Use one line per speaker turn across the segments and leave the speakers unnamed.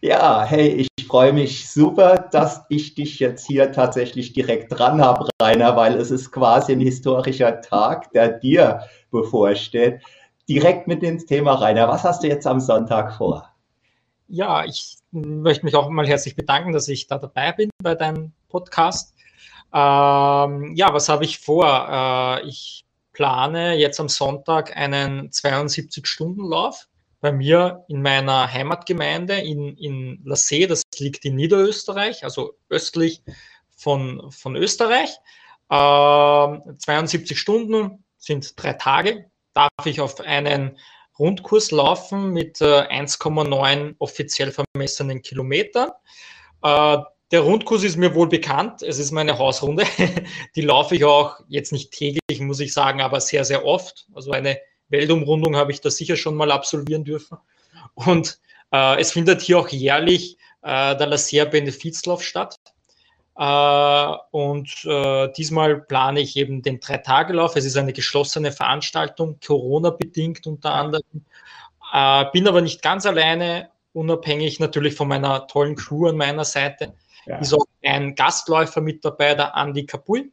Ja, hey, ich freue mich super, dass ich dich jetzt hier tatsächlich direkt dran habe, Rainer, weil es ist quasi ein historischer Tag, der dir bevorsteht. Direkt mit ins Thema, Rainer. Was hast du jetzt am Sonntag vor?
Ja, ich möchte mich auch mal herzlich bedanken, dass ich da dabei bin bei deinem Podcast. Ähm, ja, was habe ich vor? Äh, ich plane jetzt am Sonntag einen 72-Stunden-Lauf bei mir in meiner Heimatgemeinde in, in La See, das liegt in Niederösterreich, also östlich von, von Österreich. Ähm, 72 Stunden sind drei Tage. Darf ich auf einen Rundkurs laufen mit äh, 1,9 offiziell vermessenen Kilometern. Äh, der Rundkurs ist mir wohl bekannt. Es ist meine Hausrunde. Die laufe ich auch jetzt nicht täglich, muss ich sagen, aber sehr, sehr oft. Also eine Weltumrundung habe ich da sicher schon mal absolvieren dürfen. Und äh, es findet hier auch jährlich äh, der Laser Benefizlauf statt. Äh, und äh, diesmal plane ich eben den Drei-Tage-Lauf. Es ist eine geschlossene Veranstaltung, Corona-bedingt unter anderem. Äh, bin aber nicht ganz alleine, unabhängig natürlich von meiner tollen Crew an meiner Seite. Ja. Ist auch ein Gastläufer mit dabei, der Andy Kapul.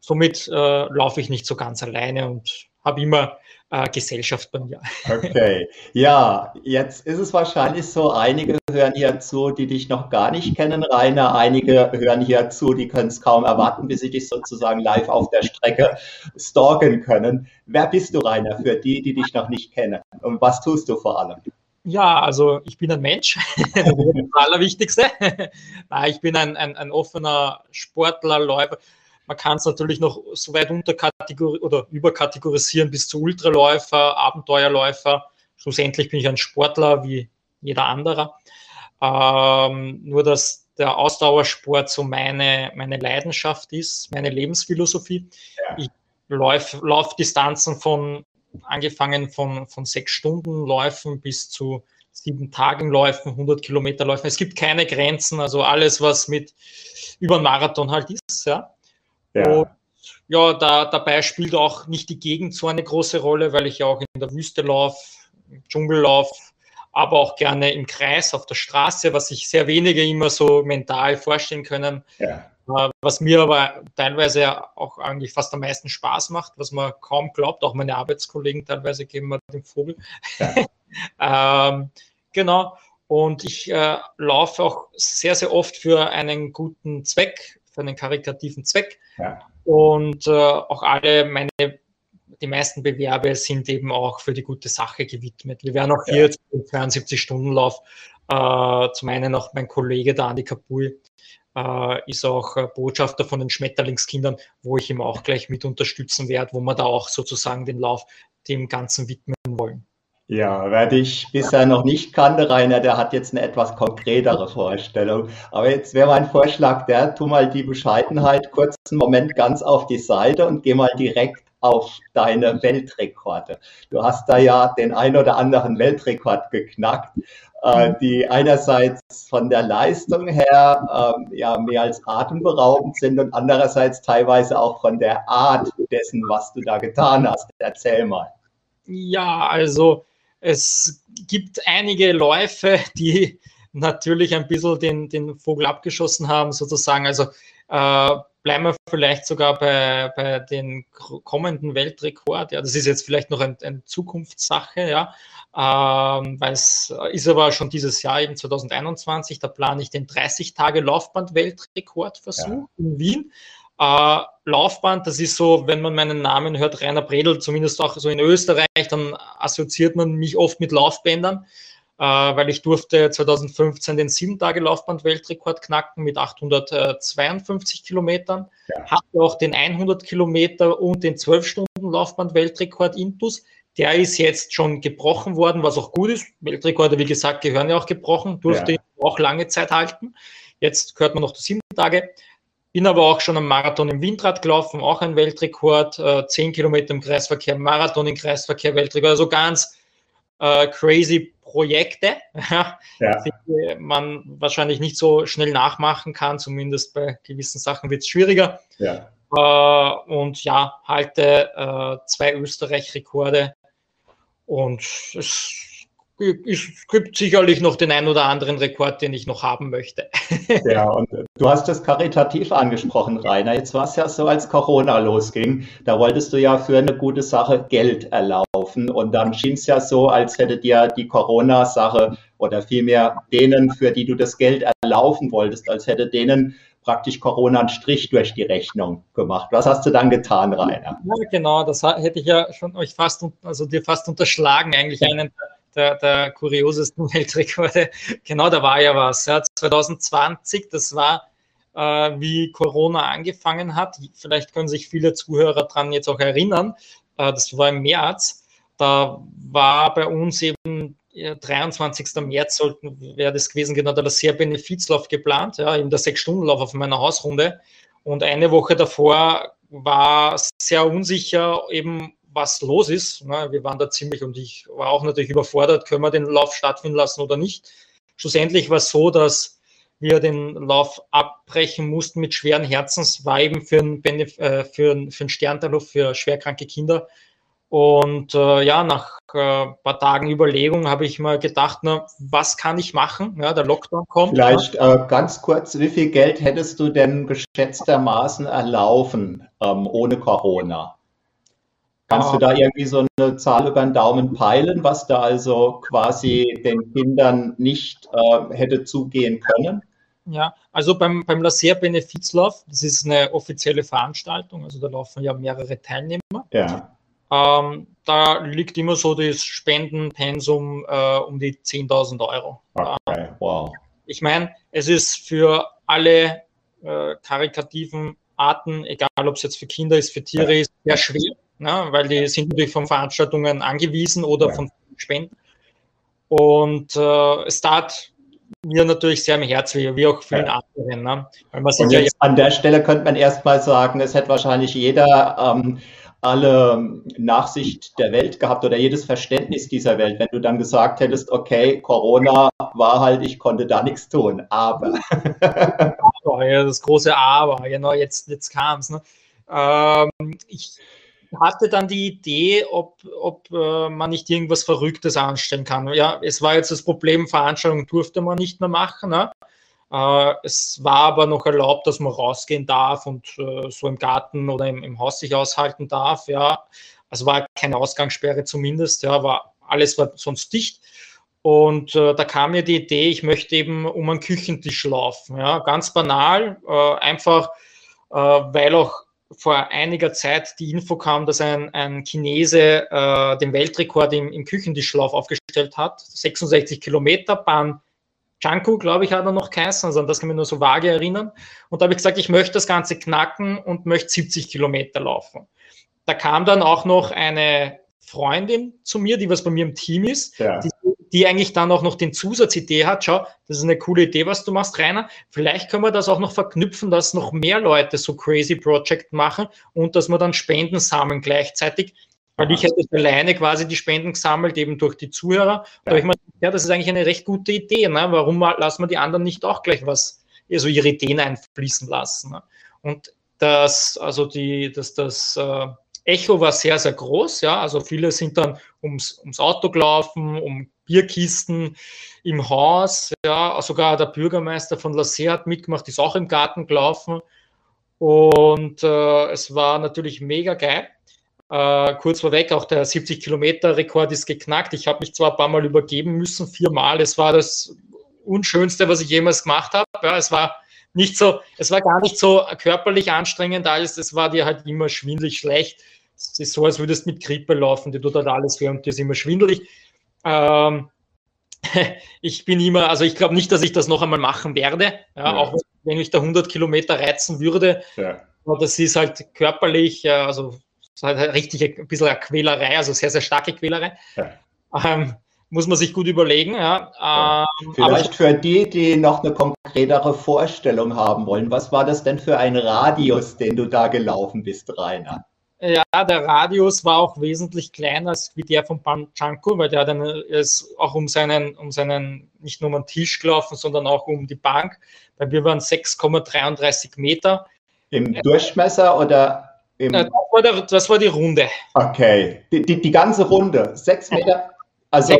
Somit äh, laufe ich nicht so ganz alleine und habe immer äh, Gesellschaft bei mir.
Okay, ja, jetzt ist es wahrscheinlich so, einige hören hier zu, die dich noch gar nicht kennen, Rainer. Einige hören hier zu, die können es kaum erwarten, bis sie dich sozusagen live auf der Strecke stalken können. Wer bist du, Rainer, für die, die dich noch nicht kennen? Und was tust du vor allem?
Ja, also ich bin ein Mensch, das ist das Allerwichtigste. Nein, ich bin ein, ein, ein offener Sportler, Läufer. Man kann es natürlich noch so weit unterkategorisieren oder überkategorisieren bis zu Ultraläufer, Abenteuerläufer. Schlussendlich bin ich ein Sportler wie jeder andere. Ähm, nur, dass der Ausdauersport so meine, meine Leidenschaft ist, meine Lebensphilosophie. Ja. Ich laufe lauf Distanzen von angefangen von, von sechs Stunden Läufen bis zu sieben Tagen Läufen, 100 Kilometer Läufen. Es gibt keine Grenzen, also alles, was mit über einen Marathon halt ist. Ja. Ja. Und ja, da, dabei spielt auch nicht die Gegend so eine große Rolle, weil ich ja auch in der Wüste laufe, im Dschungel laufe, aber auch gerne im Kreis auf der Straße, was sich sehr wenige immer so mental vorstellen können. Ja. Äh, was mir aber teilweise auch eigentlich fast am meisten Spaß macht, was man kaum glaubt, auch meine Arbeitskollegen teilweise geben mir den Vogel. Ja. ähm, genau. Und ich äh, laufe auch sehr, sehr oft für einen guten Zweck, für einen karikativen Zweck. Ja. Und äh, auch alle meine, die meisten Bewerbe sind eben auch für die gute Sache gewidmet. Wir werden auch hier ja. jetzt im 72-Stunden-Lauf äh, zum einen auch mein Kollege, der Andi Kapul, äh, ist auch äh, Botschafter von den Schmetterlingskindern, wo ich ihm auch gleich mit unterstützen werde, wo wir da auch sozusagen den Lauf dem Ganzen widmen wollen.
Ja, wer dich bisher noch nicht kannte, Rainer, der hat jetzt eine etwas konkretere Vorstellung. Aber jetzt wäre mein Vorschlag der, tu mal die Bescheidenheit kurz einen Moment ganz auf die Seite und geh mal direkt auf deine Weltrekorde. Du hast da ja den ein oder anderen Weltrekord geknackt, äh, die einerseits von der Leistung her äh, ja mehr als atemberaubend sind und andererseits teilweise auch von der Art dessen, was du da getan hast. Erzähl mal.
Ja, also es gibt einige Läufe, die natürlich ein bisschen den, den Vogel abgeschossen haben, sozusagen. Also äh, bleiben wir vielleicht sogar bei, bei den kommenden Weltrekord. Ja, das ist jetzt vielleicht noch ein, eine Zukunftssache, ja, ähm, weil es ist aber schon dieses Jahr, eben 2021, da plane ich den 30-Tage-Laufband-Weltrekordversuch ja. in Wien. Äh, Laufband, das ist so, wenn man meinen Namen hört, Rainer Bredel, zumindest auch so in Österreich, dann assoziiert man mich oft mit Laufbändern, äh, weil ich durfte 2015 den 7-Tage-Laufband-Weltrekord knacken mit 852 Kilometern, ja. hatte auch den 100 Kilometer und den 12-Stunden-Laufband-Weltrekord Intus. Der ist jetzt schon gebrochen worden, was auch gut ist. Weltrekorde, wie gesagt, gehören ja auch gebrochen, durfte ja. auch lange Zeit halten. Jetzt gehört man noch die sieben Tage. Bin aber auch schon am Marathon im Windrad gelaufen, auch ein Weltrekord, äh, 10 Kilometer im Kreisverkehr, Marathon im Kreisverkehr, Weltrekord, also ganz äh, crazy Projekte, ja. die man wahrscheinlich nicht so schnell nachmachen kann, zumindest bei gewissen Sachen wird es schwieriger. Ja. Äh, und ja, halte äh, zwei Österreich-Rekorde und es es gibt sicherlich noch den einen oder anderen Rekord, den ich noch haben möchte.
Ja, und du hast das karitativ angesprochen, Rainer. Jetzt war es ja so, als Corona losging, da wolltest du ja für eine gute Sache Geld erlaufen. Und dann schien es ja so, als hätte dir die Corona-Sache oder vielmehr denen, für die du das Geld erlaufen wolltest, als hätte denen praktisch Corona einen Strich durch die Rechnung gemacht. Was hast du dann getan, Rainer?
Ja, genau, das hätte ich ja schon euch fast, also dir fast unterschlagen, eigentlich einen der, der kuriosesten Weltrekorde. Genau, da war ja was. Ja, 2020, das war, äh, wie Corona angefangen hat. Vielleicht können sich viele Zuhörer daran jetzt auch erinnern. Äh, das war im März. Da war bei uns eben ja, 23. März sollten, wäre das gewesen, genau der sehr Benefizlauf geplant, ja, eben der Sechs-Stunden-Lauf auf meiner Hausrunde. Und eine Woche davor war sehr unsicher, eben was los ist. Wir waren da ziemlich und ich war auch natürlich überfordert, können wir den Lauf stattfinden lassen oder nicht. Schlussendlich war es so, dass wir den Lauf abbrechen mussten mit schweren Herzens, war eben für einen, äh, für einen, für einen Sternterlauf für schwerkranke Kinder. Und äh, ja, nach äh, paar Tagen Überlegung habe ich mal gedacht, na, was kann ich machen? Ja, der Lockdown kommt.
Vielleicht äh, ganz kurz, wie viel Geld hättest du denn geschätztermaßen erlaufen ähm, ohne Corona? Kannst du da irgendwie so eine Zahl über den Daumen peilen, was da also quasi den Kindern nicht äh, hätte zugehen können?
Ja, also beim, beim Laser Benefizlauf, das ist eine offizielle Veranstaltung, also da laufen ja mehrere Teilnehmer.
Ja.
Ähm, da liegt immer so das Spendenpensum äh, um die 10.000 Euro.
Okay, wow.
Ich meine, es ist für alle äh, karitativen Arten, egal ob es jetzt für Kinder ist, für Tiere ist, sehr schwer ne? weil die sind natürlich von Veranstaltungen angewiesen oder ja. von Spenden. Und äh, es tat mir natürlich sehr am Herz weh, wie auch vielen ja. anderen. Ne?
Weil man jetzt ja an der Stelle könnte man erstmal sagen, es hätte wahrscheinlich jeder ähm, alle Nachsicht der Welt gehabt oder jedes Verständnis dieser Welt, wenn du dann gesagt hättest, okay, Corona war halt, ich konnte da nichts tun, aber.
aber ja, das große Aber, genau, jetzt, jetzt kam es. Ne? Ähm, ich hatte dann die Idee, ob, ob äh, man nicht irgendwas Verrücktes anstellen kann. Ja, es war jetzt das Problem, Veranstaltungen durfte man nicht mehr machen. Ne? Äh, es war aber noch erlaubt, dass man rausgehen darf und äh, so im Garten oder im, im Haus sich aushalten darf. Ja, also war keine Ausgangssperre zumindest. Ja, war alles war sonst dicht. Und äh, da kam mir die Idee, ich möchte eben um einen Küchentisch laufen. Ja, ganz banal, äh, einfach, äh, weil auch vor einiger Zeit die Info kam, dass ein, ein Chinese äh, den Weltrekord im, im Küchentischlauf aufgestellt hat. 66 Kilometer, Ban Chanku, glaube ich, hat er noch geheißen, also an das kann ich mir nur so vage erinnern. Und da habe ich gesagt, ich möchte das Ganze knacken und möchte 70 Kilometer laufen. Da kam dann auch noch eine Freundin zu mir, die was bei mir im Team ist, ja. die die eigentlich dann auch noch den Zusatzidee hat, schau, das ist eine coole Idee, was du machst, Rainer. Vielleicht können wir das auch noch verknüpfen, dass noch mehr Leute so crazy Project machen und dass wir dann Spenden sammeln gleichzeitig. Weil ich hätte alleine quasi die Spenden gesammelt, eben durch die Zuhörer. Da habe ich gedacht, ja, das ist eigentlich eine recht gute Idee. Ne? Warum lassen wir die anderen nicht auch gleich was, also ihre Ideen einfließen lassen? Ne? Und das, also die, dass das, äh, Echo war sehr, sehr groß. Ja, also viele sind dann ums, ums Auto gelaufen, um Bierkisten im Haus. Ja, sogar der Bürgermeister von Lassé hat mitgemacht, ist auch im Garten gelaufen. Und äh, es war natürlich mega geil. Äh, kurz vorweg, auch der 70-Kilometer-Rekord ist geknackt. Ich habe mich zwar ein paar Mal übergeben müssen, viermal. Es war das Unschönste, was ich jemals gemacht habe. Ja, es war nicht so, es war gar nicht so körperlich anstrengend alles. Es war dir halt immer schwindelig schlecht. Es ist so, als würdest du mit Grippe laufen, die tut halt alles weh und dir ist immer schwindelig. Ähm, ich bin immer, also ich glaube nicht, dass ich das noch einmal machen werde, ja, ja. auch wenn ich da 100 Kilometer reizen würde. Ja. Aber das ist halt körperlich, also halt richtig ein bisschen eine Quälerei, also sehr, sehr starke Quälerei. Ähm, muss man sich gut überlegen. Ja.
Ähm, Vielleicht für die, die noch eine konkretere Vorstellung haben wollen, was war das denn für ein Radius, den du da gelaufen bist, Rainer?
Ja, der Radius war auch wesentlich kleiner als wie der von Panchanko, weil der dann ist auch um seinen, um seinen, nicht nur um den Tisch gelaufen, sondern auch um die Bank. Weil wir waren 6,33 Meter.
Im Durchmesser oder im.
Das war, der, das war die Runde.
Okay, die, die, die ganze Runde, 6 Meter. Also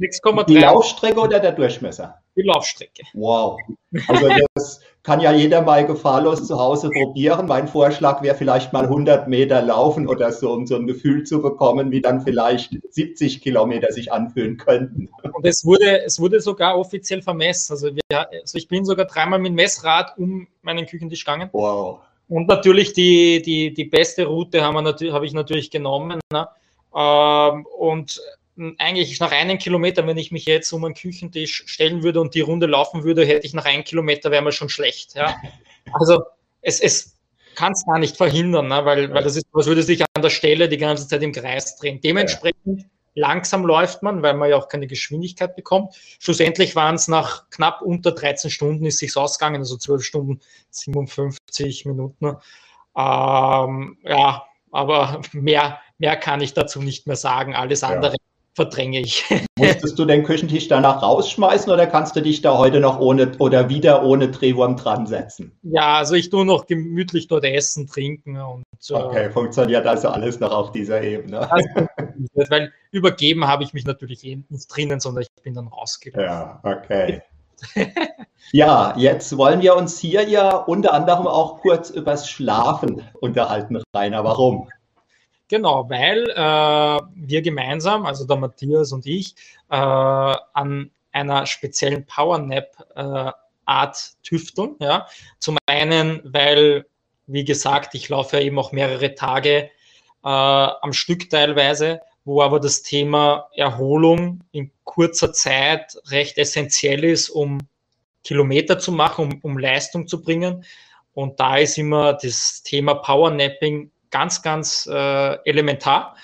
6,3. Die Laufstrecke oder der Durchmesser?
Die Laufstrecke.
Wow. Also das kann ja jeder mal gefahrlos zu Hause probieren. Mein Vorschlag wäre vielleicht mal 100 Meter laufen oder so, um so ein Gefühl zu bekommen, wie dann vielleicht 70 Kilometer sich anfühlen könnten.
Und es wurde, es wurde sogar offiziell vermessen. Also, wir, also ich bin sogar dreimal mit dem Messrad um meinen Küchentisch gegangen.
Wow.
Und natürlich die, die, die beste Route habe hab ich natürlich genommen. Ne? Ähm, und eigentlich nach einem Kilometer, wenn ich mich jetzt um einen Küchentisch stellen würde und die Runde laufen würde, hätte ich nach einem Kilometer wäre mir schon schlecht. Ja? Also es, es kann es gar nicht verhindern, ne? weil, weil das ist, was würde sich an der Stelle die ganze Zeit im Kreis drehen. Dementsprechend ja. langsam läuft man, weil man ja auch keine Geschwindigkeit bekommt. Schlussendlich waren es nach knapp unter 13 Stunden ist sich's ausgegangen, also 12 Stunden 57 Minuten. Ähm, ja, aber mehr, mehr kann ich dazu nicht mehr sagen. Alles andere ja verdränge ich.
Musstest du den Küchentisch danach rausschmeißen oder kannst du dich da heute noch ohne oder wieder ohne Drehwurm dran setzen?
Ja, also ich tue noch gemütlich dort essen, trinken und
so. Okay, funktioniert also alles noch auf dieser Ebene.
Also, weil übergeben habe ich mich natürlich eh nicht drinnen, sondern ich bin dann rausgegangen.
Ja, okay. ja, jetzt wollen wir uns hier ja unter anderem auch kurz übers Schlafen unterhalten, Rainer. Warum?
Genau, weil äh, wir gemeinsam, also der Matthias und ich, äh, an einer speziellen Powernap-Art äh, tüfteln. Ja? Zum einen, weil, wie gesagt, ich laufe ja eben auch mehrere Tage äh, am Stück teilweise, wo aber das Thema Erholung in kurzer Zeit recht essentiell ist, um Kilometer zu machen, um, um Leistung zu bringen. Und da ist immer das Thema Powernapping ganz, ganz äh, elementar.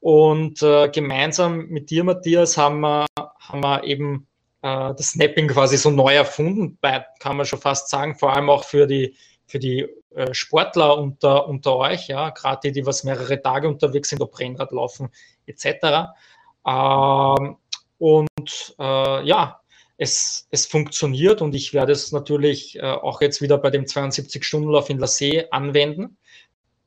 Und äh, gemeinsam mit dir, Matthias, haben wir, haben wir eben äh, das Snapping quasi so neu erfunden, bei, kann man schon fast sagen, vor allem auch für die, für die äh, Sportler unter, unter euch, ja, gerade die, die was mehrere Tage unterwegs sind, ob Rennrad laufen etc. Ähm, und äh, ja, es, es funktioniert und ich werde es natürlich äh, auch jetzt wieder bei dem 72-Stunden-Lauf in La See anwenden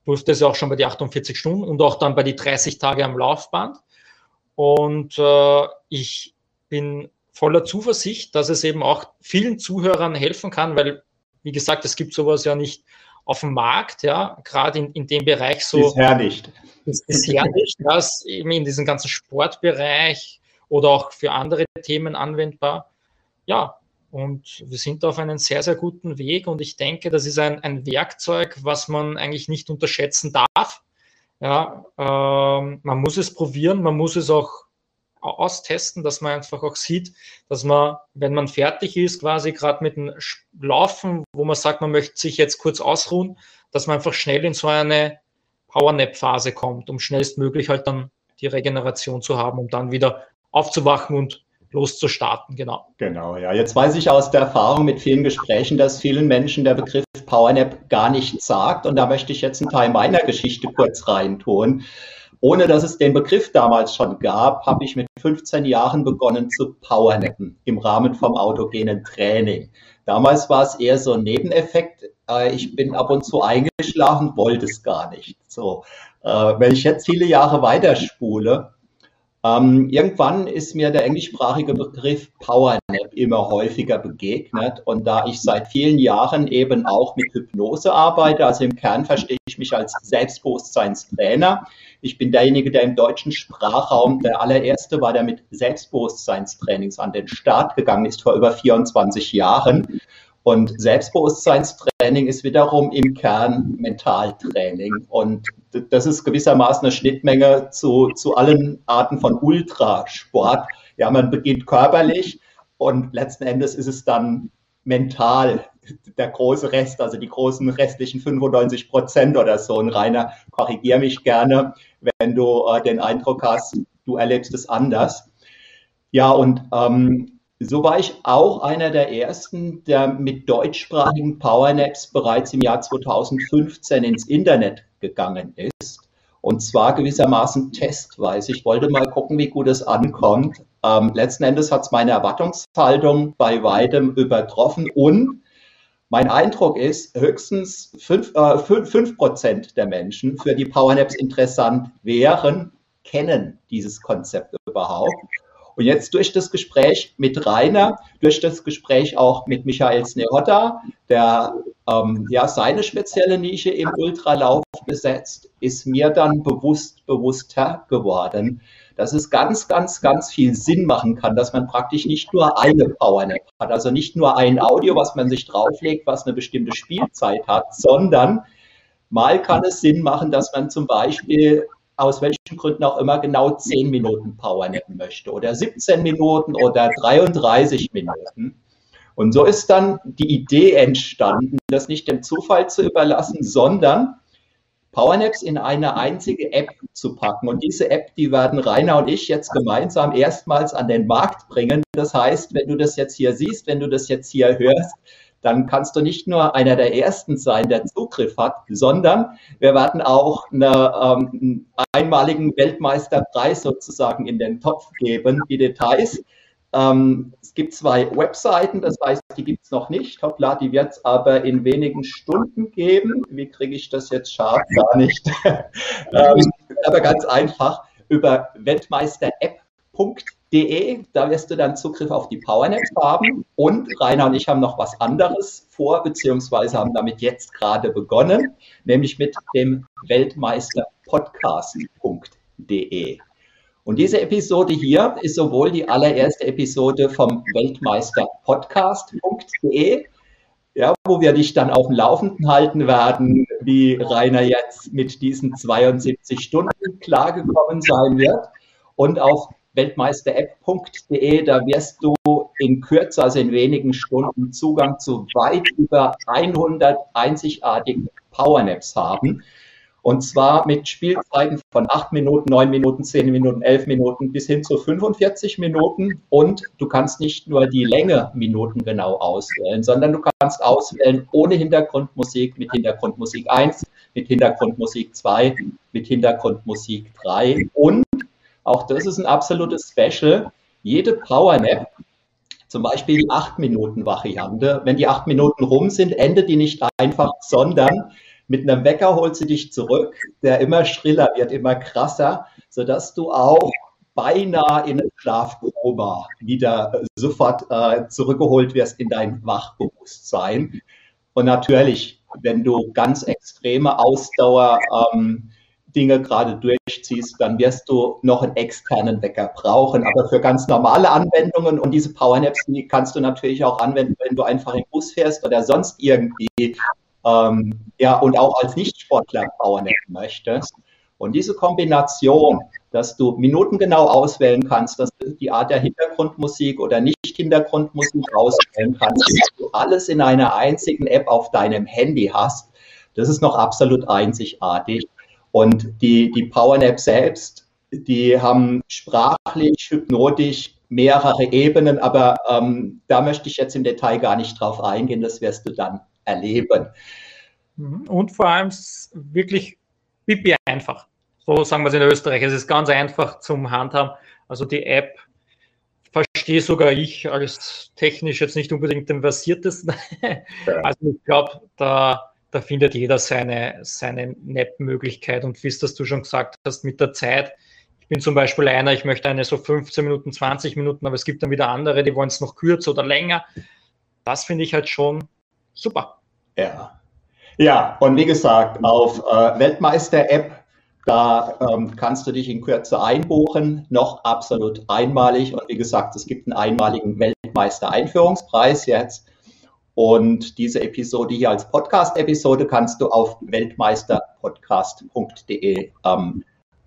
durfte es auch schon bei die 48 Stunden und auch dann bei die 30 Tage am Laufband. Und äh, ich bin voller Zuversicht, dass es eben auch vielen Zuhörern helfen kann, weil, wie gesagt, es gibt sowas ja nicht auf dem Markt, ja, gerade in, in dem Bereich so.
Bisher nicht.
Bisher nicht, das eben in diesem ganzen Sportbereich oder auch für andere Themen anwendbar. Ja, und wir sind auf einem sehr, sehr guten Weg. Und ich denke, das ist ein, ein Werkzeug, was man eigentlich nicht unterschätzen darf. Ja, ähm, man muss es probieren, man muss es auch austesten, dass man einfach auch sieht, dass man, wenn man fertig ist, quasi gerade mit dem Laufen, wo man sagt, man möchte sich jetzt kurz ausruhen, dass man einfach schnell in so eine Powernap-Phase kommt, um schnellstmöglich halt dann die Regeneration zu haben, um dann wieder aufzuwachen und loszustarten, genau.
Genau, ja. Jetzt weiß ich aus der Erfahrung mit vielen Gesprächen, dass vielen Menschen der Begriff Powernap gar nichts sagt. Und da möchte ich jetzt einen Teil meiner Geschichte kurz reintun. Ohne dass es den Begriff damals schon gab, habe ich mit 15 Jahren begonnen zu Powernappen im Rahmen vom autogenen Training. Damals war es eher so ein Nebeneffekt. Äh, ich bin ab und zu eingeschlafen, wollte es gar nicht. So, äh, wenn ich jetzt viele Jahre weiterspule, ähm, irgendwann ist mir der englischsprachige Begriff Powernap immer häufiger begegnet. Und da ich seit vielen Jahren eben auch mit Hypnose arbeite, also im Kern verstehe ich mich als Selbstbewusstseinstrainer. Ich bin derjenige, der im deutschen Sprachraum der allererste war, der mit Selbstbewusstseinstrainings an den Start gegangen ist vor über 24 Jahren. Und Selbstbewusstseinstraining ist wiederum im Kern Mentaltraining. Und das ist gewissermaßen eine Schnittmenge zu, zu allen Arten von Ultrasport. Ja, man beginnt körperlich und letzten Endes ist es dann mental der große Rest, also die großen restlichen 95 Prozent oder so. Und Rainer, korrigier mich gerne, wenn du äh, den Eindruck hast, du erlebst es anders. Ja, und ähm, so war ich auch einer der ersten, der mit deutschsprachigen Powernaps bereits im Jahr 2015 ins Internet gegangen ist. Und zwar gewissermaßen testweise. Ich wollte mal gucken, wie gut es ankommt. Ähm, letzten Endes hat es meine Erwartungshaltung bei weitem übertroffen und mein Eindruck ist, höchstens 5%, äh, 5, 5 der Menschen, für die Powernaps interessant wären, kennen dieses Konzept überhaupt. Und jetzt durch das Gespräch mit Rainer, durch das Gespräch auch mit Michael Snehotta, der ähm, ja seine spezielle Nische im Ultralauf besetzt, ist mir dann bewusst, bewusster geworden, dass es ganz, ganz, ganz viel Sinn machen kann, dass man praktisch nicht nur eine Powernap hat, also nicht nur ein Audio, was man sich drauflegt, was eine bestimmte Spielzeit hat, sondern mal kann es Sinn machen, dass man zum Beispiel aus welchen Gründen auch immer genau 10 Minuten Powernappen möchte oder 17 Minuten oder 33 Minuten. Und so ist dann die Idee entstanden, das nicht dem Zufall zu überlassen, sondern Powernaps in eine einzige App zu packen. Und diese App, die werden Rainer und ich jetzt gemeinsam erstmals an den Markt bringen. Das heißt, wenn du das jetzt hier siehst, wenn du das jetzt hier hörst, dann kannst du nicht nur einer der Ersten sein, der Zugriff hat, sondern wir werden auch eine, ähm, einen einmaligen Weltmeisterpreis sozusagen in den Topf geben. Die Details ähm, es gibt zwei Webseiten, das heißt, die gibt es noch nicht. Hoppla, die wird es aber in wenigen Stunden geben. Wie kriege ich das jetzt scharf? Gar nicht. ähm, aber ganz einfach über weltmeisterapp.de. Da wirst du dann Zugriff auf die PowerNet haben. Und Rainer und ich haben noch was anderes vor, beziehungsweise haben damit jetzt gerade begonnen, nämlich mit dem Weltmeisterpodcast.de. Und diese Episode hier ist sowohl die allererste Episode vom Weltmeister-Podcast.de, ja, wo wir dich dann auf dem Laufenden halten werden, wie Rainer jetzt mit diesen 72 Stunden klargekommen sein wird. Und auf weltmeisterapp.de, da wirst du in Kürze, also in wenigen Stunden, Zugang zu weit über 100 einzigartigen Powernaps haben. Und zwar mit Spielzeiten von 8 Minuten, 9 Minuten, 10 Minuten, 11 Minuten bis hin zu 45 Minuten. Und du kannst nicht nur die Länge Minuten genau auswählen, sondern du kannst auswählen ohne Hintergrundmusik, mit Hintergrundmusik 1, mit Hintergrundmusik 2, mit Hintergrundmusik 3. Und auch das ist ein absolutes Special. Jede Powernap zum Beispiel die 8-Minuten-Variante. Wenn die 8 Minuten rum sind, endet die nicht einfach, sondern mit einem Wecker holt sie dich zurück, der immer schriller wird, immer krasser, sodass du auch beinahe in ein Schlafkoma wieder sofort äh, zurückgeholt wirst in dein Wachbewusstsein. Und natürlich, wenn du ganz extreme Ausdauer ähm, Dinge gerade durchziehst, dann wirst du noch einen externen Wecker brauchen. Aber für ganz normale Anwendungen und diese Powernaps, die kannst du natürlich auch anwenden, wenn du einfach im Bus fährst oder sonst irgendwie ähm, ja, und auch als Nichtsportler powernap möchtest. Und diese Kombination, dass du minutengenau auswählen kannst, dass du die Art der Hintergrundmusik oder Nicht-Hintergrundmusik auswählen kannst, dass du alles in einer einzigen App auf deinem Handy hast, das ist noch absolut einzigartig. Und die, die Powernap selbst, die haben sprachlich, hypnotisch mehrere Ebenen, aber ähm, da möchte ich jetzt im Detail gar nicht drauf eingehen, das wirst du dann erleben.
Mhm. Und vor allem wirklich pipi einfach. So sagen wir es in Österreich. Es ist ganz einfach zum Handhaben. Also die App verstehe sogar ich als technisch jetzt nicht unbedingt den versiertesten. Also ich glaube, da, da findet jeder seine, seine NAP-Möglichkeit. Und wie es das du schon gesagt hast, mit der Zeit. Ich bin zum Beispiel einer, ich möchte eine so 15 Minuten, 20 Minuten, aber es gibt dann wieder andere, die wollen es noch kürzer oder länger. Das finde ich halt schon Super.
Ja. Ja, und wie gesagt, auf äh, Weltmeister-App, da ähm, kannst du dich in Kürze einbuchen, noch absolut einmalig. Und wie gesagt, es gibt einen einmaligen Weltmeister-Einführungspreis jetzt. Und diese Episode hier als Podcast-Episode kannst du auf weltmeisterpodcast.de ähm,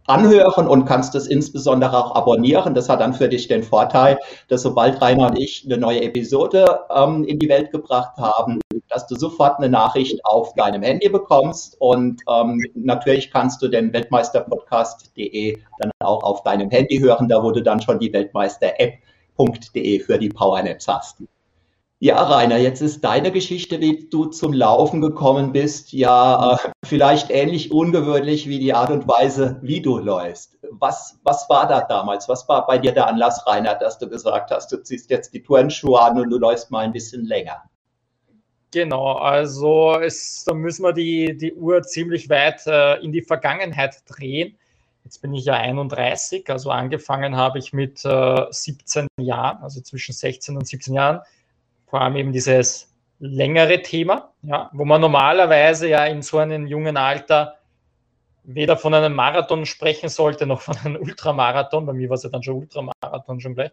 anhören und kannst es insbesondere auch abonnieren. Das hat dann für dich den Vorteil, dass sobald Rainer und ich eine neue Episode ähm, in die Welt gebracht haben, dass du sofort eine Nachricht auf deinem Handy bekommst und ähm, natürlich kannst du den Weltmeisterpodcast.de dann auch auf deinem Handy hören, da du dann schon die Weltmeister-App.de für die Powernaps hast. Ja, Rainer, jetzt ist deine Geschichte, wie du zum Laufen gekommen bist, ja äh, vielleicht ähnlich ungewöhnlich wie die Art und Weise, wie du läufst. Was, was war da damals? Was war bei dir der Anlass, Rainer, dass du gesagt hast, du ziehst jetzt die Turnschuhe an und du läufst mal ein bisschen länger?
Genau, also es, da müssen wir die, die Uhr ziemlich weit äh, in die Vergangenheit drehen. Jetzt bin ich ja 31, also angefangen habe ich mit äh, 17 Jahren, also zwischen 16 und 17 Jahren. Vor allem eben dieses längere Thema, ja, wo man normalerweise ja in so einem jungen Alter weder von einem Marathon sprechen sollte, noch von einem Ultramarathon. Bei mir war es ja dann schon Ultramarathon schon gleich.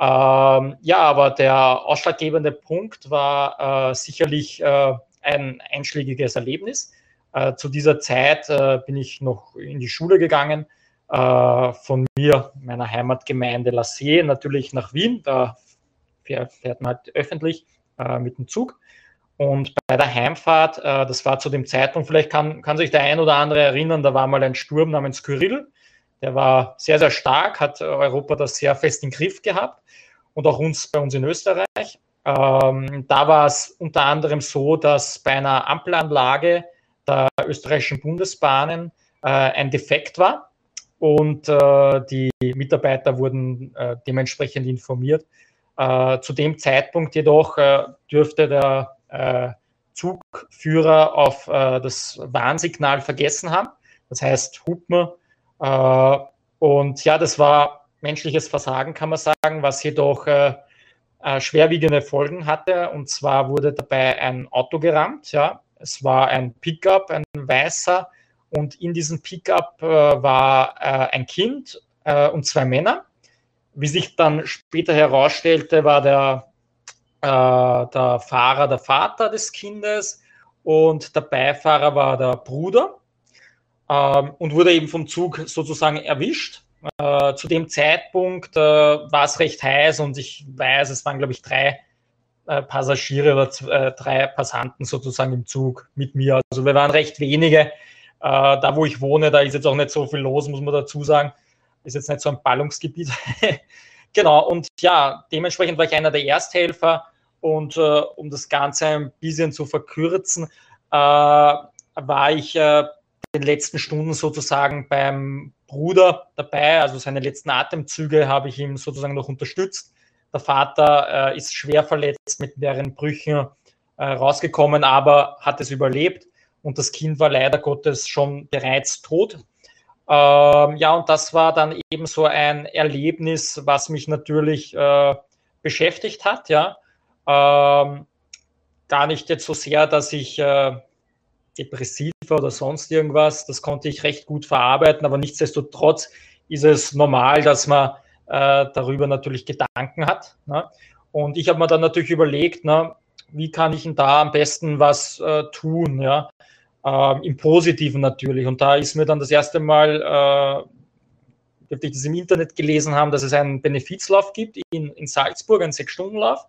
Ähm, ja, aber der ausschlaggebende Punkt war äh, sicherlich äh, ein einschlägiges Erlebnis. Äh, zu dieser Zeit äh, bin ich noch in die Schule gegangen, äh, von mir, meiner Heimatgemeinde Lassee, natürlich nach Wien. Da fährt, man halt öffentlich äh, mit dem Zug. Und bei der Heimfahrt, äh, das war zu dem Zeitpunkt, vielleicht kann, kann sich der ein oder andere erinnern, da war mal ein Sturm namens Kyrill. Der war sehr, sehr stark, hat Europa das sehr fest im Griff gehabt und auch uns bei uns in Österreich. Ähm, da war es unter anderem so, dass bei einer Ampelanlage der österreichischen Bundesbahnen äh, ein Defekt war und äh, die Mitarbeiter wurden äh, dementsprechend informiert. Äh, zu dem Zeitpunkt jedoch äh, dürfte der äh, Zugführer auf das Warnsignal vergessen haben, das heißt Hupen. und ja, das war menschliches Versagen, kann man sagen, was jedoch schwerwiegende Folgen hatte. Und zwar wurde dabei ein Auto gerammt, ja, es war ein Pickup, ein weißer, und in diesem Pickup äh, war äh, ein Kind äh, und zwei Männer. Wie sich dann später herausstellte, war der, äh, der Fahrer der Vater des Kindes und der Beifahrer war der Bruder ähm, und wurde eben vom Zug sozusagen erwischt. Äh, zu dem Zeitpunkt äh, war es recht heiß und ich weiß, es waren, glaube ich, drei äh, Passagiere oder äh, drei Passanten sozusagen im Zug mit mir. Also wir waren recht wenige. Äh, da, wo ich wohne, da ist jetzt auch nicht so viel los, muss man dazu sagen. Ist jetzt nicht so ein Ballungsgebiet. genau, und ja, dementsprechend war ich einer der Ersthelfer. Und äh, um das Ganze ein bisschen zu verkürzen, äh, war ich äh, den letzten Stunden sozusagen beim Bruder dabei. Also seine letzten Atemzüge habe ich ihm sozusagen noch unterstützt der Vater äh, ist schwer verletzt mit mehreren Brüchen äh, rausgekommen, aber hat es überlebt. Und das Kind war leider Gottes schon bereits tot. Ähm, ja, und das war dann eben so ein Erlebnis, was mich natürlich äh, beschäftigt hat. Ja, ähm, gar nicht jetzt so sehr, dass ich äh, depressiv war oder sonst irgendwas. Das konnte ich recht gut verarbeiten, aber nichtsdestotrotz ist es normal, dass man äh, darüber natürlich Gedanken hat. Ne? Und ich habe mir dann natürlich überlegt, ne, wie kann ich denn da am besten was äh, tun, ja, äh, im Positiven natürlich. Und da ist mir dann das erste Mal, äh, ich das im Internet gelesen haben, dass es einen Benefizlauf gibt in, in Salzburg, einen Sechs-Stunden-Lauf.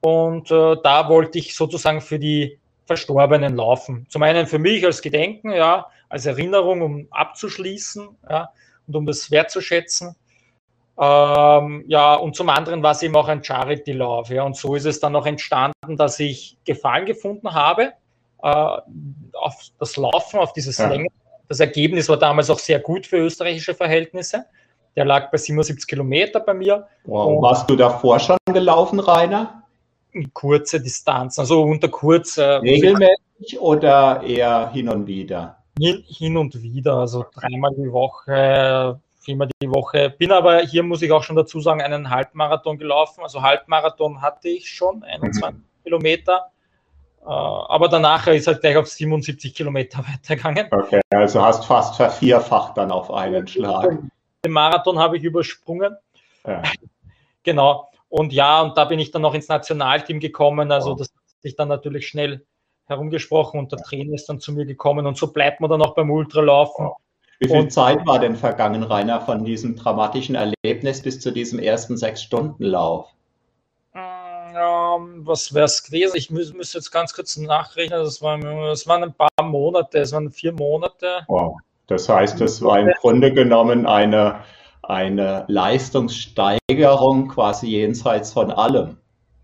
Und äh, da wollte ich sozusagen für die Verstorbenen laufen. Zum einen für mich als Gedenken, ja, als Erinnerung, um abzuschließen, ja, und um das wertzuschätzen. Ähm, ja, und zum anderen war es eben auch ein Charity-Lauf. Ja, und so ist es dann auch entstanden, dass ich Gefallen gefunden habe auf das Laufen, auf dieses ja. Länge. Das Ergebnis war damals auch sehr gut für österreichische Verhältnisse. Der lag bei 77 Kilometer bei mir.
Wow. Warst du davor schon gelaufen, Rainer?
Kurze Distanz, also unter kurz. Äh,
Regelmäßig oder eher hin und wieder?
Hin, hin und wieder, also dreimal die Woche, viermal die Woche. Bin aber, hier muss ich auch schon dazu sagen, einen Halbmarathon gelaufen. Also Halbmarathon hatte ich schon, 21 mhm. Kilometer. Äh, aber danach ist halt gleich auf 77 Kilometer weitergegangen.
Okay, also hast fast vervierfacht dann auf einen Schlag.
Den Marathon habe ich übersprungen. Ja. Genau. Und ja, und da bin ich dann noch ins Nationalteam gekommen. Also das hat sich dann natürlich schnell herumgesprochen und der Trainer ist dann zu mir gekommen und so bleibt man dann auch beim Ultralaufen.
Wie viel und, Zeit war denn vergangen, Rainer, von diesem dramatischen Erlebnis bis zu diesem ersten Sechs-Stunden-Lauf?
Ähm, was wäre es gewesen? Ich müsste müß jetzt ganz kurz nachrechnen. Das waren, das waren ein paar Monate, es waren vier Monate.
Wow. Das heißt, es war im Grunde genommen eine, eine Leistungssteigerung quasi jenseits von allem.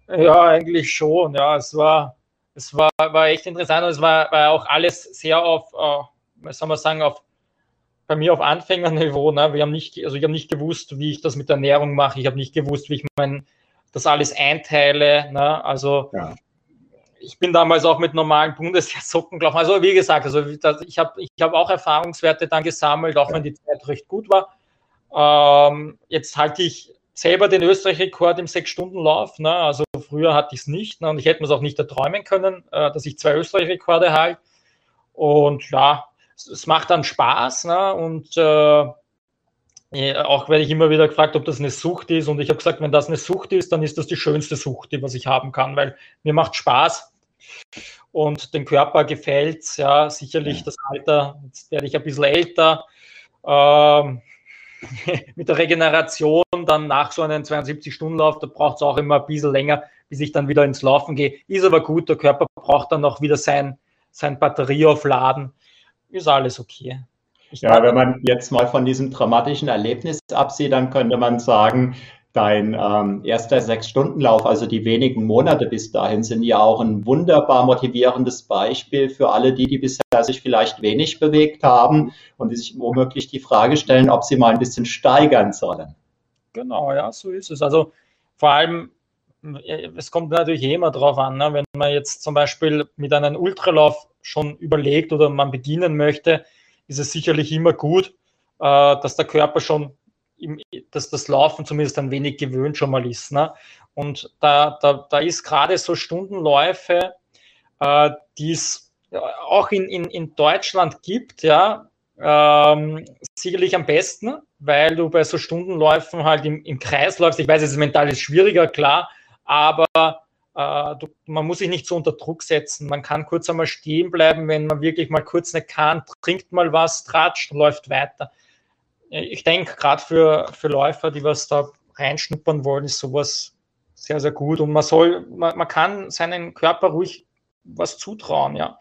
Ja, eigentlich schon. Ja, es war, es war, war echt interessant und es war, war auch alles sehr auf, uh, was soll man sagen, auf bei mir auf Anfängerniveau. Ne? Wir haben nicht, also ich habe nicht gewusst, wie ich das mit der Ernährung mache. Ich habe nicht gewusst, wie ich mein, das alles einteile. Ne? Also ja. ich bin damals auch mit normalen Bundeswehrsocken gelaufen. Also wie gesagt, also ich habe ich hab auch Erfahrungswerte dann gesammelt, auch wenn die Zeit recht gut war. Ähm, jetzt halte ich selber den Österreich-Rekord im Sechs-Stunden-Lauf. Ne? Also früher hatte ich es nicht ne? und ich hätte mir es auch nicht erträumen können, äh, dass ich zwei Österreich-Rekorde halte. Und ja, es, es, macht dann Spaß ne? und äh, auch werde ich immer wieder gefragt, ob das eine Sucht ist. Und ich habe gesagt, wenn das eine Sucht ist, dann ist das die schönste Sucht, die was ich haben kann, weil mir macht Spaß und dem Körper gefällt es. Ja, sicherlich das Alter, jetzt werde ich ein bisschen älter. Ähm, mit der Regeneration dann nach so einem 72-Stunden-Lauf, da braucht es auch immer ein bisschen länger, bis ich dann wieder ins Laufen gehe. Ist aber gut, der Körper braucht dann auch wieder sein, sein Batterieaufladen. Ist alles okay.
Ja, wenn man jetzt mal von diesem dramatischen Erlebnis absieht, dann könnte man sagen, dein ähm, erster Sechs-Stunden-Lauf, also die wenigen Monate bis dahin, sind ja auch ein wunderbar motivierendes Beispiel für alle die, die bisher sich vielleicht wenig bewegt haben und die sich womöglich die Frage stellen, ob sie mal ein bisschen steigern sollen.
Genau, ja, so ist es. Also vor allem, äh, es kommt natürlich immer drauf an, ne? wenn man jetzt zum Beispiel mit einem Ultralauf schon überlegt oder man beginnen möchte, ist es sicherlich immer gut, äh, dass der Körper schon dass das Laufen zumindest ein wenig gewöhnt schon mal ist. Ne? Und da, da, da ist gerade so Stundenläufe, äh, die es auch in, in, in Deutschland gibt, ja, ähm, sicherlich am besten, weil du bei so Stundenläufen halt im, im Kreis läufst. Ich weiß, es ist mental ist schwieriger, klar, aber äh, du, man muss sich nicht so unter Druck setzen. Man kann kurz einmal stehen bleiben, wenn man wirklich mal kurz nicht kann, trinkt mal was, tratscht, läuft weiter ich denke, gerade für, für Läufer, die was da reinschnuppern wollen, ist sowas sehr, sehr gut. Und man soll, man, man kann seinen Körper ruhig was zutrauen, ja.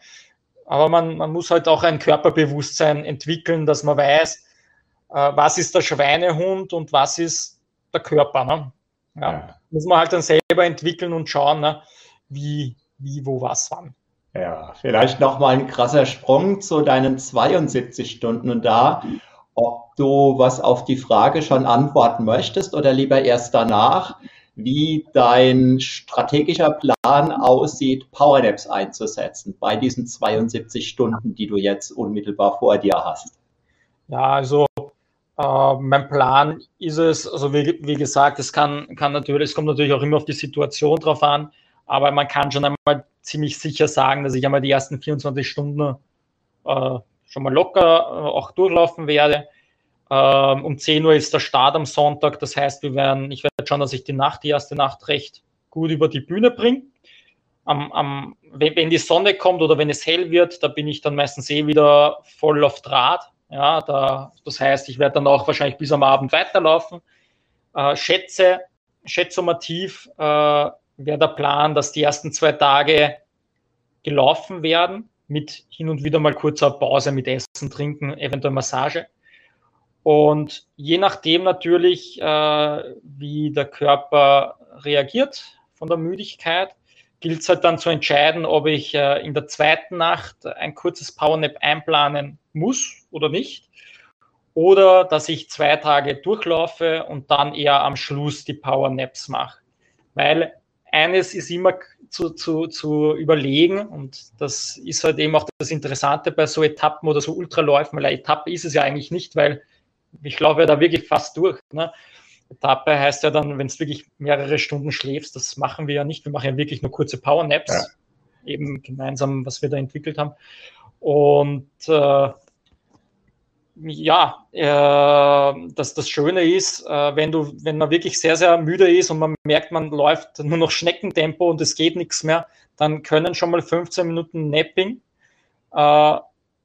Aber man, man muss halt auch ein Körperbewusstsein entwickeln, dass man weiß, äh, was ist der Schweinehund und was ist der Körper. Ne? Ja, ja. Muss man halt dann selber entwickeln und schauen, ne? wie, wie, wo, was, wann.
Ja, vielleicht nochmal ein krasser Sprung zu deinen 72 Stunden und da ob du was auf die Frage schon antworten möchtest oder lieber erst danach, wie dein strategischer Plan aussieht, Powernaps einzusetzen bei diesen 72 Stunden, die du jetzt unmittelbar vor dir hast.
Ja, also äh, mein Plan ist es, also wie, wie, gesagt, es kann, kann natürlich, es kommt natürlich auch immer auf die Situation drauf an, aber man kann schon einmal ziemlich sicher sagen, dass ich einmal die ersten 24 Stunden äh, schon mal locker äh, auch durchlaufen werde. Ähm, um 10 Uhr ist der Start am Sonntag. Das heißt, wir werden, ich werde schauen, dass ich die Nacht, die erste Nacht recht gut über die Bühne bringe. Am, am, wenn die Sonne kommt oder wenn es hell wird, da bin ich dann meistens eh wieder voll auf Draht. Ja, da, das heißt, ich werde dann auch wahrscheinlich bis am Abend weiterlaufen. Äh, schätze, schätzomativ äh, wäre der Plan, dass die ersten zwei Tage gelaufen werden mit hin und wieder mal kurzer Pause mit Essen, Trinken, eventuell Massage. Und je nachdem natürlich, äh, wie der Körper reagiert von der Müdigkeit, gilt es halt dann zu entscheiden, ob ich äh, in der zweiten Nacht ein kurzes Powernap einplanen muss oder nicht. Oder dass ich zwei Tage durchlaufe und dann eher am Schluss die Powernaps mache. Weil eines ist immer zu, zu, zu überlegen und das ist halt eben auch das Interessante bei so Etappen oder so Ultraläufen, weil eine Etappe ist es ja eigentlich nicht, weil ich laufe da wirklich fast durch. Ne? Etappe heißt ja dann, wenn es wirklich mehrere Stunden schläfst, das machen wir ja nicht. Wir machen ja wirklich nur kurze Power-Naps, ja. eben gemeinsam, was wir da entwickelt haben. Und äh, ja, äh, dass das Schöne ist, äh, wenn du, wenn man wirklich sehr, sehr müde ist und man merkt, man läuft nur noch Schneckentempo und es geht nichts mehr, dann können schon mal 15 Minuten Napping äh,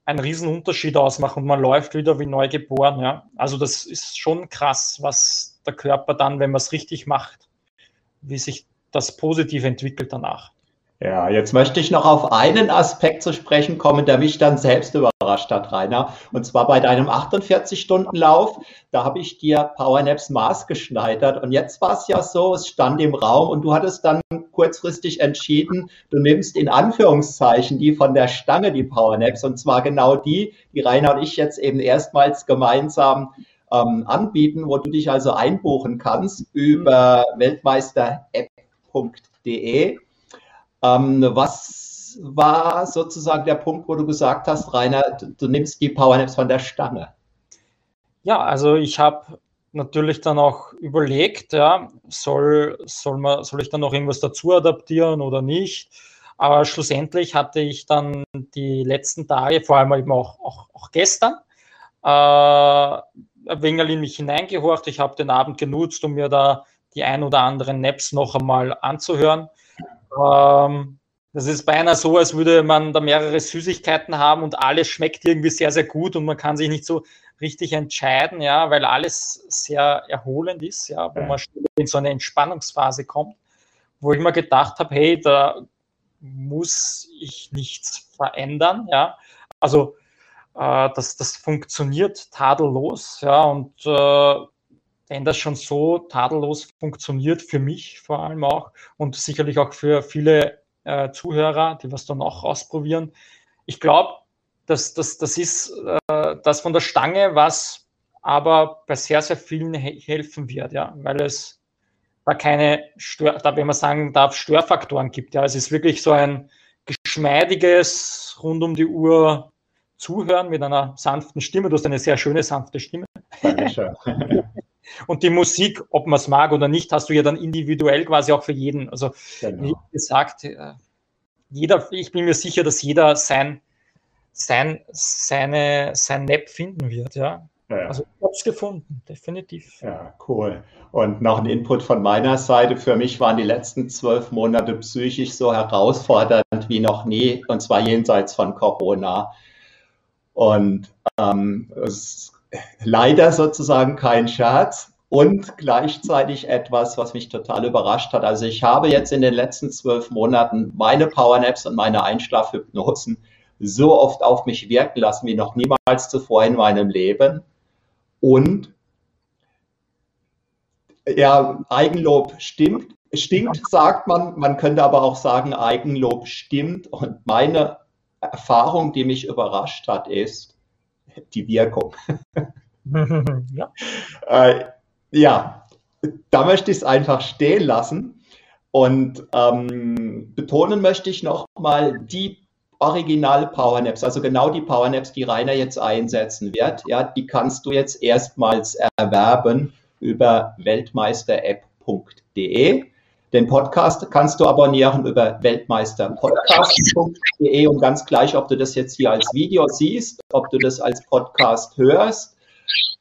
einen riesen Unterschied ausmachen und man läuft wieder wie neu geboren. Ja? Also das ist schon krass, was der Körper dann, wenn man es richtig macht, wie sich das positiv entwickelt danach.
Ja, jetzt möchte ich noch auf einen Aspekt zu sprechen kommen, der mich dann selbst überrascht hat, Rainer. Und zwar bei deinem 48-Stunden-Lauf, da habe ich dir Powernaps maßgeschneidert. Und jetzt war es ja so, es stand im Raum und du hattest dann kurzfristig entschieden, du nimmst in Anführungszeichen die von der Stange, die Powernaps, und zwar genau die, die Rainer und ich jetzt eben erstmals gemeinsam ähm, anbieten, wo du dich also einbuchen kannst über weltmeister-app.de Ähm, was war sozusagen der Punkt, wo du gesagt hast, Rainer, du, du nimmst die Powernaps von der Stange?
Ja, also ich habe natürlich dann auch überlegt, ja, soll, soll, man, soll ich dann noch irgendwas dazu adaptieren oder nicht? Aber schlussendlich hatte ich dann die letzten Tage, vor allem eben auch, auch, auch gestern, äh, ein wenig in mich hineingehorcht. Ich habe den Abend genutzt, um mir da die ein oder anderen Naps noch einmal anzuhören. Ähm, das ist beinahe so, als würde man da mehrere Süßigkeiten haben und alles schmeckt irgendwie sehr, sehr gut und man kann sich nicht so richtig entscheiden, ja, weil alles sehr erholend ist, ja, wo man in so eine Entspannungsphase kommt, wo ich mir gedacht habe, hey, da muss ich nichts verändern, ja. Also äh, das, das funktioniert tadellos, ja, und äh, wenn das schon so tadellos funktioniert, für mich vor allem auch und sicherlich auch für viele äh, Zuhörer, die was dann auch ausprobieren. Ich glaube, dass das, das ist äh, das von der Stange, was aber bei sehr, sehr vielen he helfen wird, ja, weil es da keine, Stör da, wenn man sagen darf, Störfaktoren gibt. Ja, es ist wirklich so ein geschmeidiges, rund um die Uhr Zuhören mit einer sanften Stimme. Du hast eine sehr schöne, sanfte Stimme. Und die Musik, ob man es mag oder nicht, hast du ja dann individuell quasi auch für jeden. Also genau. wie gesagt, äh, jeder, ich bin mir sicher, dass jeder sein, sein, seine, sein Nap finden wird, ja. ja. Also ich habe es gefunden, definitiv.
Ja, cool. Und noch ein Input von meiner Seite. Für mich waren die letzten zwölf Monate psychisch so herausfordernd wie noch nie, und zwar jenseits von Corona. Und ähm, es leider sozusagen kein Scherz und gleichzeitig etwas, was mich total überrascht hat. Also ich habe jetzt in den letzten zwölf Monaten meine Powernaps und meine Einschlafhypnosen so oft auf mich wirken lassen wie noch niemals zuvor in meinem Leben. Und ja, Eigenlob stimmt, stinkt, sagt man. Man könnte aber auch sagen, Eigenlob stimmt. Und meine Erfahrung, die mich überrascht hat, ist die Wirkung. ja. Äh, ja, da möchte ich es einfach stehen lassen. Und ähm, betonen möchte ich nochmal die originale Powernaps, also genau die Powernaps, die Rainer jetzt einsetzen wird, ja, die kannst du jetzt erstmals erwerben über weltmeisterapp.de. Den Podcast kannst du abonnieren über weltmeisterpodcast.de und ganz gleich, ob du das jetzt hier als Video siehst, ob du das als Podcast hörst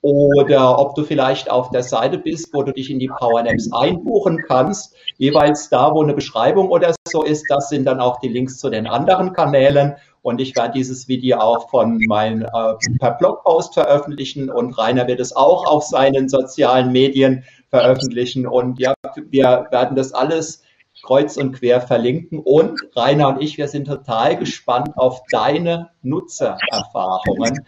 oder ob du vielleicht auf der Seite bist, wo du dich in die Powernaps einbuchen kannst. Jeweils da, wo eine Beschreibung oder so ist, das sind dann auch die Links zu den anderen Kanälen. Und ich werde dieses Video auch von meinem äh, per Blogpost veröffentlichen und Rainer wird es auch auf seinen sozialen Medien veröffentlichen. Und ja, wir werden das alles kreuz und quer verlinken. Und Rainer und ich, wir sind total gespannt auf deine Nutzererfahrungen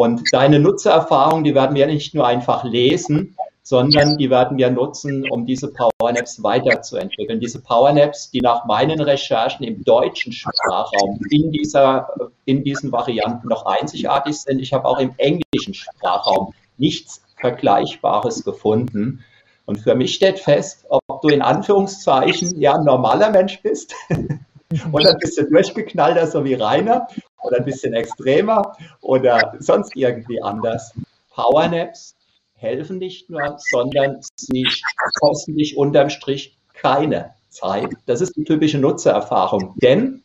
und deine Nutzererfahrung, die werden wir nicht nur einfach lesen, sondern die werden wir nutzen, um diese Powernaps weiterzuentwickeln. Diese Powernaps, die nach meinen Recherchen im deutschen Sprachraum in, dieser, in diesen Varianten noch einzigartig sind. Ich habe auch im englischen Sprachraum nichts Vergleichbares gefunden. Und für mich steht fest, ob du in Anführungszeichen ja ein normaler Mensch bist oder ein bisschen durchgeknallter, so wie Rainer, oder ein bisschen extremer oder sonst irgendwie anders. Powernaps helfen nicht nur, sondern sie kosten dich unterm Strich keine Zeit. Das ist die typische Nutzererfahrung. Denn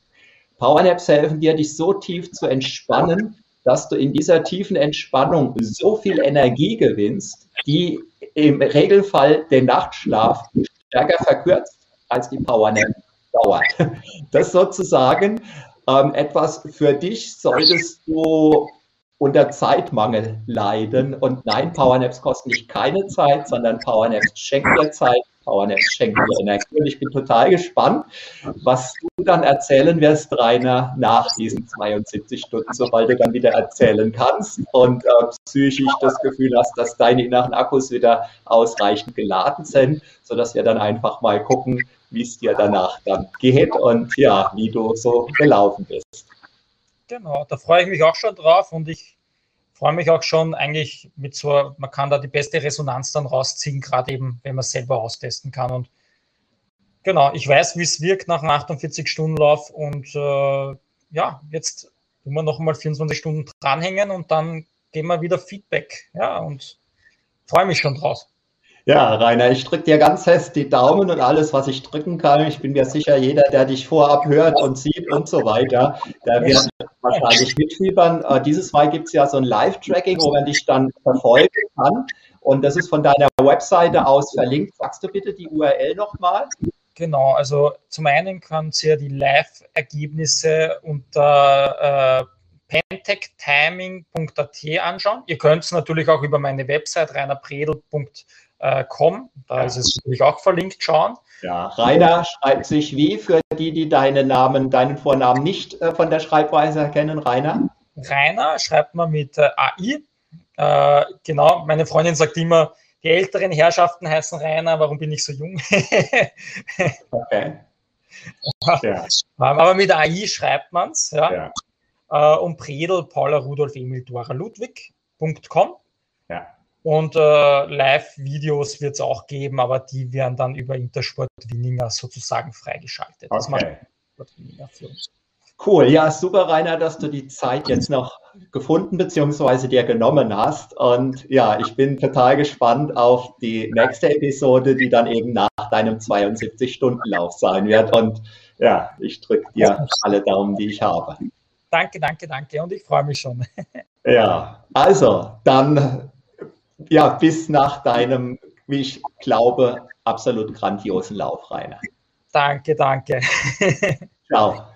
Powernaps helfen dir, dich so tief zu entspannen, dass du in dieser tiefen Entspannung so viel Energie gewinnst, die im Regelfall den Nachtschlaf stärker verkürzt als die Powernap dauert. Das sozusagen ähm, etwas für dich solltest du unter Zeitmangel leiden. Und nein, Powernaps kosten dich keine Zeit, sondern Powernaps schenken dir Zeit, Powernaps schenken dir Energie. Und ich bin total gespannt, was du dann erzählen wirst, Rainer, nach diesen 72 Stunden, sobald du dann wieder erzählen kannst und äh, psychisch das Gefühl hast, dass deine inneren Akkus wieder ausreichend geladen sind, sodass wir dann einfach mal gucken, wie es dir danach dann geht und ja, wie du so gelaufen bist.
Genau, da freue ich mich auch schon drauf und ich freue mich auch schon eigentlich mit so, man kann da die beste Resonanz dann rausziehen, gerade eben, wenn man selber austesten kann. Und Genau, ich weiß, wie es wirkt nach einem 48-Stunden-Lauf und äh, ja, jetzt tun wir noch mal 24 Stunden dranhängen und dann geben wir wieder Feedback. Ja, und freue mich schon drauf.
Ja, Rainer, ich drücke dir ganz fest die Daumen und alles, was ich drücken kann. Ich bin mir sicher, jeder, der dich vorab hört und sieht und so weiter, der wird wahrscheinlich mitfiebern. Äh, dieses Mal gibt es ja so ein Live-Tracking, wo man dich dann verfolgen kann. Und das ist von deiner Webseite aus verlinkt. Sagst du bitte die URL nochmal?
Genau, also zum einen könnt ihr die Live-Ergebnisse unter äh, pentectiming.at anschauen. Ihr könnt es natürlich auch über meine Website reinerpredel.com, da ist es natürlich auch verlinkt, schauen.
Ja, Rainer schreibt sich wie für die, die deinen Namen, deinen Vornamen nicht äh, von der Schreibweise erkennen, Rainer?
Rainer schreibt man mit äh, AI. Äh, genau, meine Freundin sagt immer, die älteren Herrschaften heißen Rainer, warum bin ich so jung? okay. Ja. Aber mit AI schreibt man es. Ja. ja. Äh, und Predel, Paula, Rudolf, Emil, Dora, Ludwig.com. Und äh, Live-Videos wird es auch geben, aber die werden dann über Intersport Winninger sozusagen freigeschaltet.
Okay. Das macht Intersport Winninger für uns. Cool, ja, super, Rainer, dass du die Zeit jetzt noch gefunden bzw. dir genommen hast. Und ja, ich bin total gespannt auf die nächste Episode, die dann eben nach deinem 72-Stunden-Lauf sein wird. Und ja, ich drücke dir alle Daumen, die ich habe.
Danke, danke, danke. Und ich freue mich schon.
Ja, also dann ja, bis nach deinem, wie ich glaube, absolut grandiosen Lauf, Rainer.
Danke, danke. Ciao.